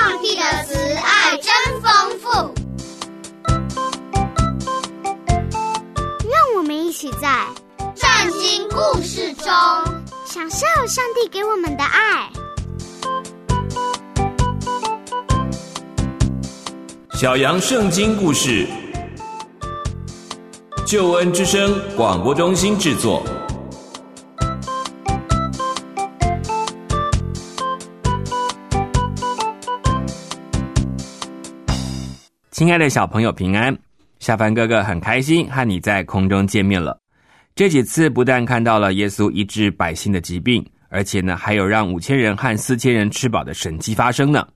上帝的慈爱真丰富。让我们一起在圣经故事中享受上帝给我们的爱。小羊圣经故事，救恩之声广播中心制作。亲爱的小朋友，平安！下凡哥哥很开心和你在空中见面了。这几次不但看到了耶稣医治百姓的疾病，而且呢，还有让五千人和四千人吃饱的神迹发生呢。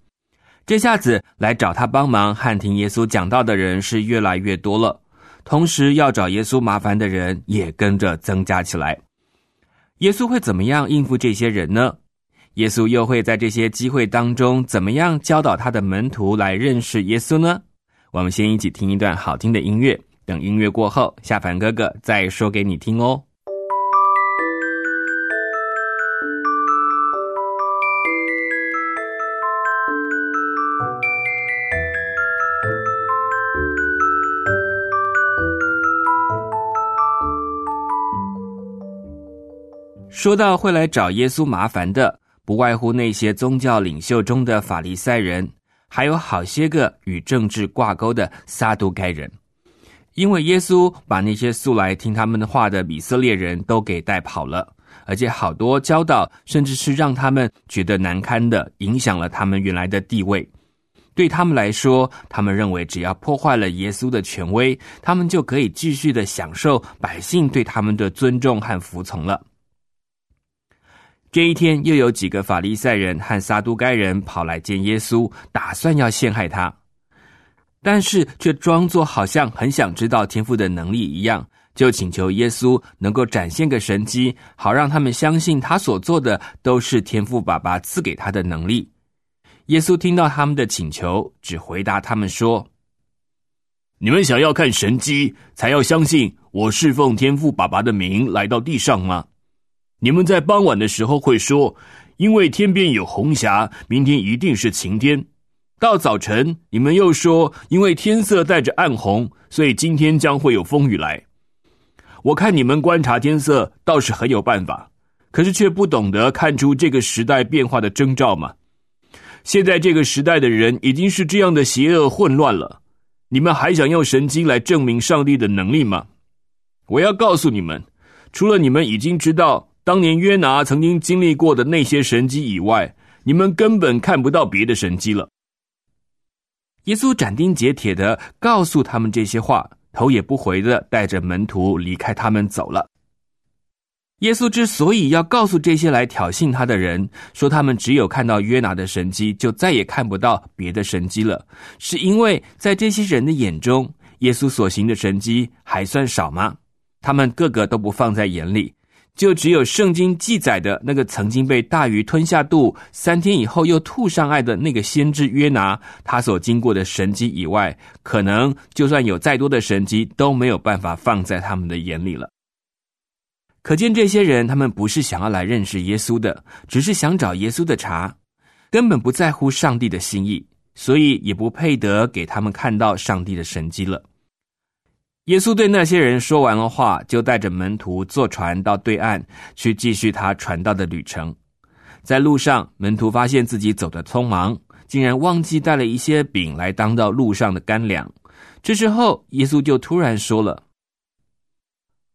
这下子来找他帮忙和听耶稣讲道的人是越来越多了，同时要找耶稣麻烦的人也跟着增加起来。耶稣会怎么样应付这些人呢？耶稣又会在这些机会当中怎么样教导他的门徒来认识耶稣呢？我们先一起听一段好听的音乐，等音乐过后，夏凡哥哥再说给你听哦。说到会来找耶稣麻烦的，不外乎那些宗教领袖中的法利赛人。还有好些个与政治挂钩的撒都该人，因为耶稣把那些素来听他们的话的以色列人都给带跑了，而且好多教导甚至是让他们觉得难堪的，影响了他们原来的地位。对他们来说，他们认为只要破坏了耶稣的权威，他们就可以继续的享受百姓对他们的尊重和服从了。这一天，又有几个法利赛人和撒都该人跑来见耶稣，打算要陷害他，但是却装作好像很想知道天父的能力一样，就请求耶稣能够展现个神迹，好让他们相信他所做的都是天父爸爸赐给他的能力。耶稣听到他们的请求，只回答他们说：“你们想要看神迹，才要相信我侍奉天父爸爸的名来到地上吗？”你们在傍晚的时候会说：“因为天边有红霞，明天一定是晴天。”到早晨，你们又说：“因为天色带着暗红，所以今天将会有风雨来。”我看你们观察天色倒是很有办法，可是却不懂得看出这个时代变化的征兆吗。现在这个时代的人已经是这样的邪恶混乱了，你们还想用神经来证明上帝的能力吗？我要告诉你们，除了你们已经知道。当年约拿曾经经历过的那些神迹以外，你们根本看不到别的神迹了。耶稣斩钉截铁的告诉他们这些话，头也不回的带着门徒离开他们走了。耶稣之所以要告诉这些来挑衅他的人，说他们只有看到约拿的神迹，就再也看不到别的神迹了，是因为在这些人的眼中，耶稣所行的神迹还算少吗？他们个个都不放在眼里。就只有圣经记载的那个曾经被大鱼吞下肚，三天以后又吐上岸的那个先知约拿，他所经过的神迹以外，可能就算有再多的神迹，都没有办法放在他们的眼里了。可见这些人，他们不是想要来认识耶稣的，只是想找耶稣的茬，根本不在乎上帝的心意，所以也不配得给他们看到上帝的神迹了。耶稣对那些人说完了话，就带着门徒坐船到对岸去继续他传道的旅程。在路上，门徒发现自己走得匆忙，竟然忘记带了一些饼来当到路上的干粮。这时候，耶稣就突然说了：“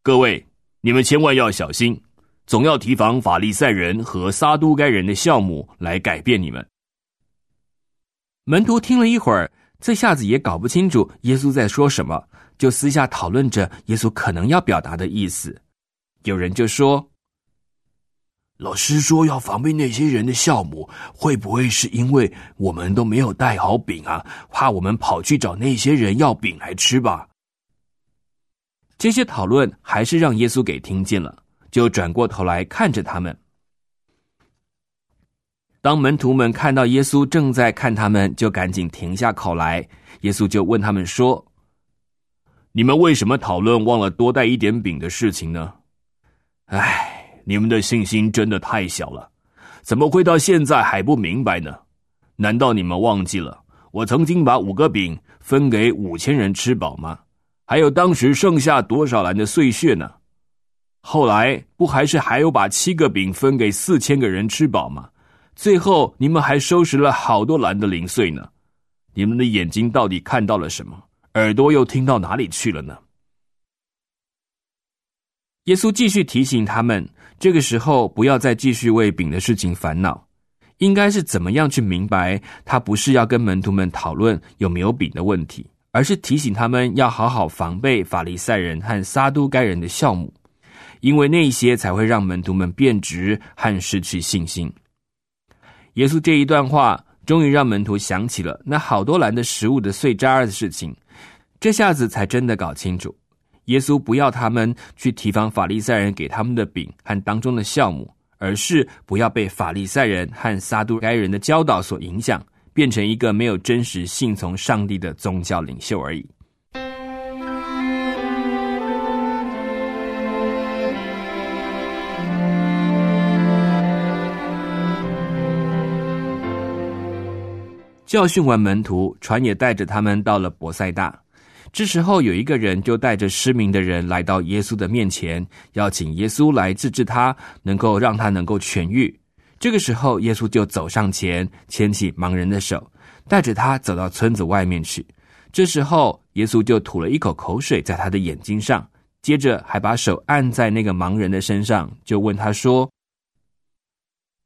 各位，你们千万要小心，总要提防法利赛人和撒都该人的酵母来改变你们。”门徒听了一会儿，这下子也搞不清楚耶稣在说什么。就私下讨论着耶稣可能要表达的意思。有人就说：“老师说要防备那些人的酵母，会不会是因为我们都没有带好饼啊？怕我们跑去找那些人要饼来吃吧？”这些讨论还是让耶稣给听见了，就转过头来看着他们。当门徒们看到耶稣正在看他们，就赶紧停下口来。耶稣就问他们说。你们为什么讨论忘了多带一点饼的事情呢？唉，你们的信心真的太小了，怎么会到现在还不明白呢？难道你们忘记了，我曾经把五个饼分给五千人吃饱吗？还有当时剩下多少篮的碎屑呢？后来不还是还有把七个饼分给四千个人吃饱吗？最后你们还收拾了好多篮的零碎呢。你们的眼睛到底看到了什么？耳朵又听到哪里去了呢？耶稣继续提醒他们，这个时候不要再继续为饼的事情烦恼。应该是怎么样去明白？他不是要跟门徒们讨论有没有饼的问题，而是提醒他们要好好防备法利赛人和撒都该人的酵母，因为那些才会让门徒们变直和失去信心。耶稣这一段话，终于让门徒想起了那好多篮的食物的碎渣的事情，这下子才真的搞清楚，耶稣不要他们去提防法利赛人给他们的饼和当中的酵母。而是不要被法利赛人和撒都该人的教导所影响，变成一个没有真实信从上帝的宗教领袖而已。教训完门徒，船也带着他们到了博塞大。这时候，有一个人就带着失明的人来到耶稣的面前，邀请耶稣来治治他，能够让他能够痊愈。这个时候，耶稣就走上前，牵起盲人的手，带着他走到村子外面去。这时候，耶稣就吐了一口口水在他的眼睛上，接着还把手按在那个盲人的身上，就问他说：“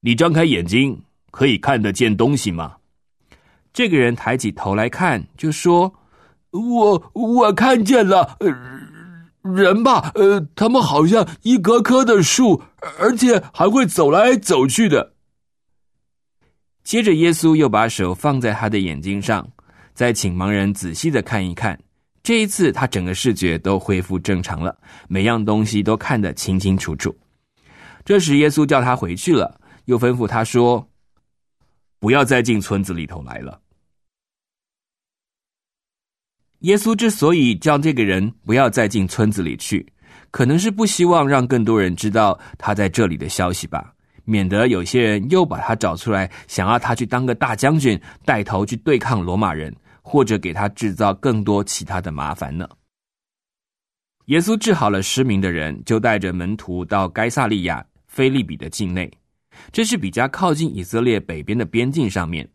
你张开眼睛，可以看得见东西吗？”这个人抬起头来看，就说。我我看见了人吧，呃，他们好像一棵棵的树，而且还会走来走去的。接着，耶稣又把手放在他的眼睛上，再请盲人仔细的看一看。这一次，他整个视觉都恢复正常了，每样东西都看得清清楚楚。这时，耶稣叫他回去了，又吩咐他说：“不要再进村子里头来了。”耶稣之所以叫这个人不要再进村子里去，可能是不希望让更多人知道他在这里的消息吧，免得有些人又把他找出来，想要他去当个大将军，带头去对抗罗马人，或者给他制造更多其他的麻烦呢。耶稣治好了失明的人，就带着门徒到该萨利亚菲利比的境内，这是比较靠近以色列北边的边境上面。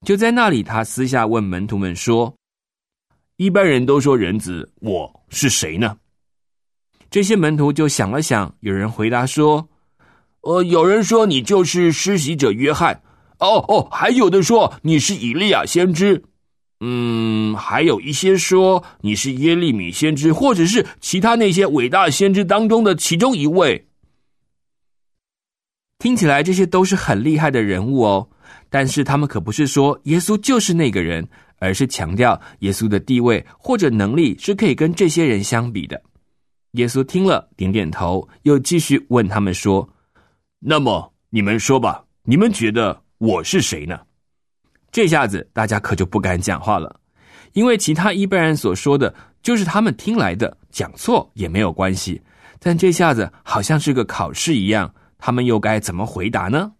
就在那里，他私下问门徒们说。一般人都说人子，我是谁呢？这些门徒就想了想，有人回答说：“呃，有人说你就是施洗者约翰，哦哦，还有的说你是以利亚先知，嗯，还有一些说你是耶利米先知，或者是其他那些伟大先知当中的其中一位。听起来这些都是很厉害的人物哦，但是他们可不是说耶稣就是那个人。”而是强调耶稣的地位或者能力是可以跟这些人相比的。耶稣听了，点点头，又继续问他们说：“那么你们说吧，你们觉得我是谁呢？”这下子大家可就不敢讲话了，因为其他一般人所说的就是他们听来的，讲错也没有关系。但这下子好像是个考试一样，他们又该怎么回答呢？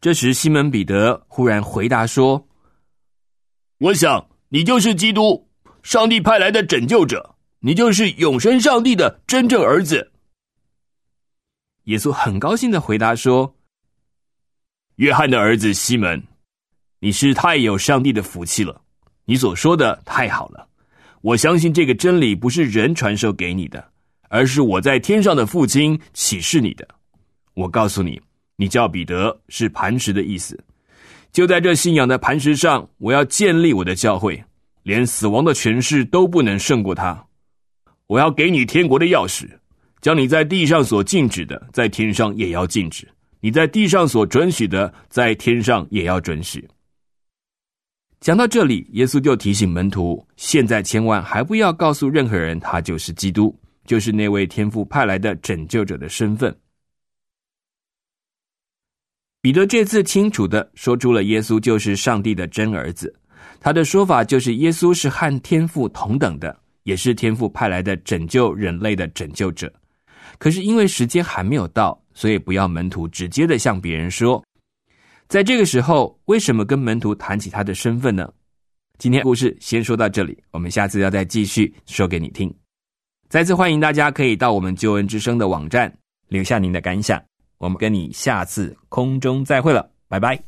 这时，西门彼得忽然回答说。我想你就是基督，上帝派来的拯救者，你就是永生上帝的真正儿子。耶稣很高兴的回答说：“约翰的儿子西门，你是太有上帝的福气了。你所说的太好了，我相信这个真理不是人传授给你的，而是我在天上的父亲启示你的。我告诉你，你叫彼得，是磐石的意思。”就在这信仰的磐石上，我要建立我的教会，连死亡的权势都不能胜过他。我要给你天国的钥匙，将你在地上所禁止的，在天上也要禁止；你在地上所准许的，在天上也要准许。讲到这里，耶稣就提醒门徒：现在千万还不要告诉任何人，他就是基督，就是那位天父派来的拯救者的身份。彼得这次清楚的说出了耶稣就是上帝的真儿子。他的说法就是耶稣是和天父同等的也是天父派来的拯救人类的拯救者。可是因为时间还没有到所以不要门徒直接的向别人说。在这个时候为什么跟门徒谈起他的身份呢？今天故事先说到这里我们下次要再继续说给你听。再次欢迎大家可以到我们救恩之声的网站留下您的感想。我们跟你下次空中再会了拜拜。